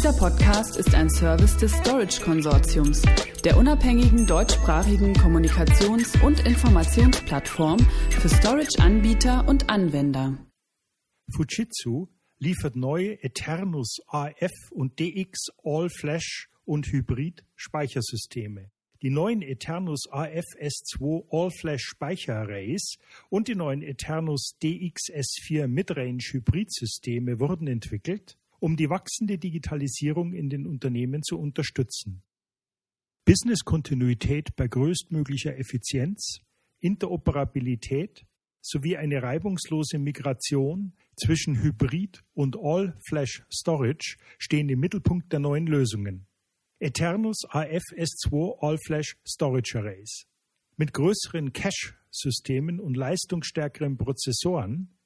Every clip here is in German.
Dieser Podcast ist ein Service des Storage Konsortiums, der unabhängigen deutschsprachigen Kommunikations- und Informationsplattform für Storage-Anbieter und Anwender. Fujitsu liefert neue Eternus AF und DX All-Flash und Hybrid Speichersysteme. Die neuen Eternus AF S2 All-Flash Speicherarrays und die neuen Eternus DX S4 Midrange Hybridsysteme wurden entwickelt, um die wachsende Digitalisierung in den Unternehmen zu unterstützen. Business-Kontinuität bei größtmöglicher Effizienz, Interoperabilität sowie eine reibungslose Migration zwischen Hybrid und All-Flash Storage stehen im Mittelpunkt der neuen Lösungen. Eternus AF S2 All-Flash Storage Arrays. Mit größeren Cache-Systemen und leistungsstärkeren Prozessoren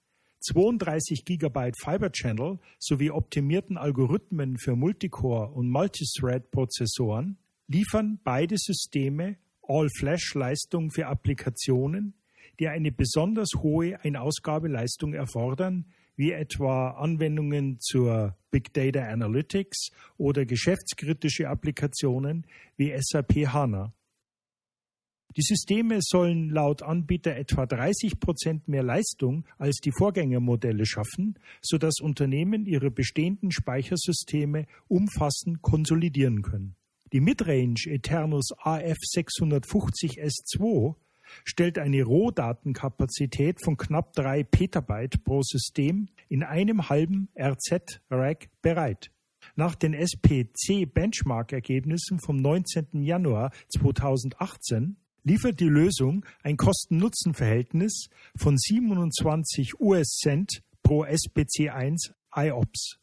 32 GB Fiber Channel sowie optimierten Algorithmen für Multicore und Multithread-Prozessoren liefern beide Systeme All-Flash-Leistung für Applikationen, die eine besonders hohe Einausgabeleistung erfordern, wie etwa Anwendungen zur Big Data Analytics oder geschäftskritische Applikationen wie SAP HANA. Die Systeme sollen laut Anbieter etwa 30 Prozent mehr Leistung als die Vorgängermodelle schaffen, sodass Unternehmen ihre bestehenden Speichersysteme umfassend konsolidieren können. Die Midrange Eternus AF650S2 stellt eine Rohdatenkapazität von knapp 3 Petabyte pro System in einem halben RZ-Rack bereit. Nach den SPC-Benchmark-Ergebnissen vom 19. Januar 2018 liefert die Lösung ein Kosten-Nutzen-Verhältnis von 27 US-Cent pro SPC1 IOPS.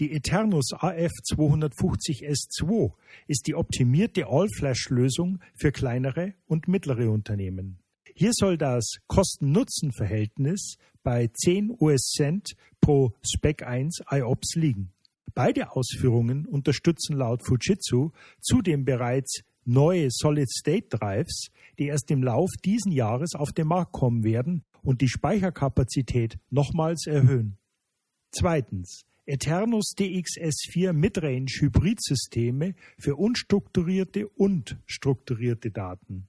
Die Eternus AF250S2 ist die optimierte All-Flash-Lösung für kleinere und mittlere Unternehmen. Hier soll das Kosten-Nutzen-Verhältnis bei 10 US-Cent pro Spec 1 IOPS liegen. Beide Ausführungen unterstützen laut Fujitsu zudem bereits neue Solid-State-Drives, die erst im Lauf diesen Jahres auf den Markt kommen werden und die Speicherkapazität nochmals erhöhen. Zweitens. Eternus DXS4 Midrange Hybridsysteme für unstrukturierte und strukturierte Daten.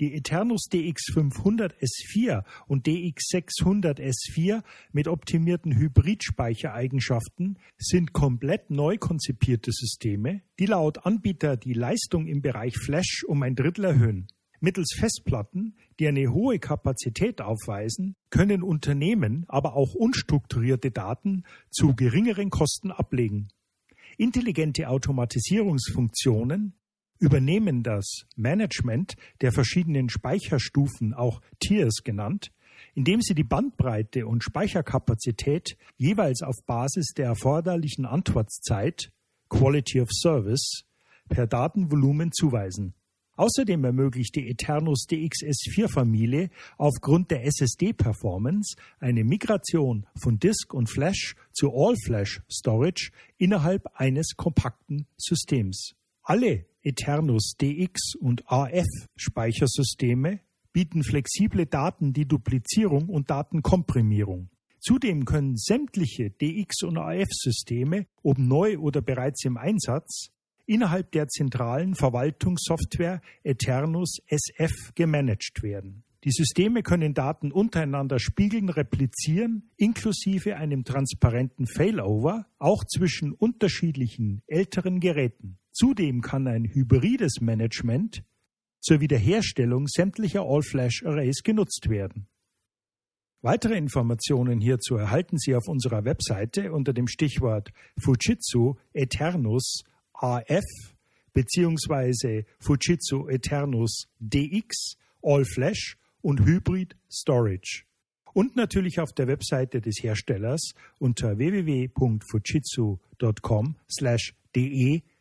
Die Eternus DX500S4 und DX600S4 mit optimierten Hybridspeichereigenschaften sind komplett neu konzipierte Systeme, die laut Anbieter die Leistung im Bereich Flash um ein Drittel erhöhen. Mittels Festplatten, die eine hohe Kapazität aufweisen, können Unternehmen aber auch unstrukturierte Daten zu geringeren Kosten ablegen. Intelligente Automatisierungsfunktionen übernehmen das Management der verschiedenen Speicherstufen, auch Tiers genannt, indem sie die Bandbreite und Speicherkapazität jeweils auf Basis der erforderlichen Antwortzeit Quality of Service per Datenvolumen zuweisen. Außerdem ermöglicht die Eternus DXS4-Familie aufgrund der SSD-Performance eine Migration von Disk und Flash zu All-Flash-Storage innerhalb eines kompakten Systems. Alle Eternus DX und AF Speichersysteme bieten flexible Datendeduplizierung und Datenkomprimierung. Zudem können sämtliche DX und AF-Systeme, ob neu oder bereits im Einsatz, innerhalb der zentralen Verwaltungssoftware Eternus SF gemanagt werden. Die Systeme können Daten untereinander spiegeln, replizieren, inklusive einem transparenten Failover, auch zwischen unterschiedlichen älteren Geräten. Zudem kann ein hybrides Management zur Wiederherstellung sämtlicher All-Flash-Arrays genutzt werden. Weitere Informationen hierzu erhalten Sie auf unserer Webseite unter dem Stichwort Fujitsu Eternus AF bzw. Fujitsu Eternus DX All Flash und Hybrid Storage. Und natürlich auf der Webseite des Herstellers unter www.fujitsu.com/de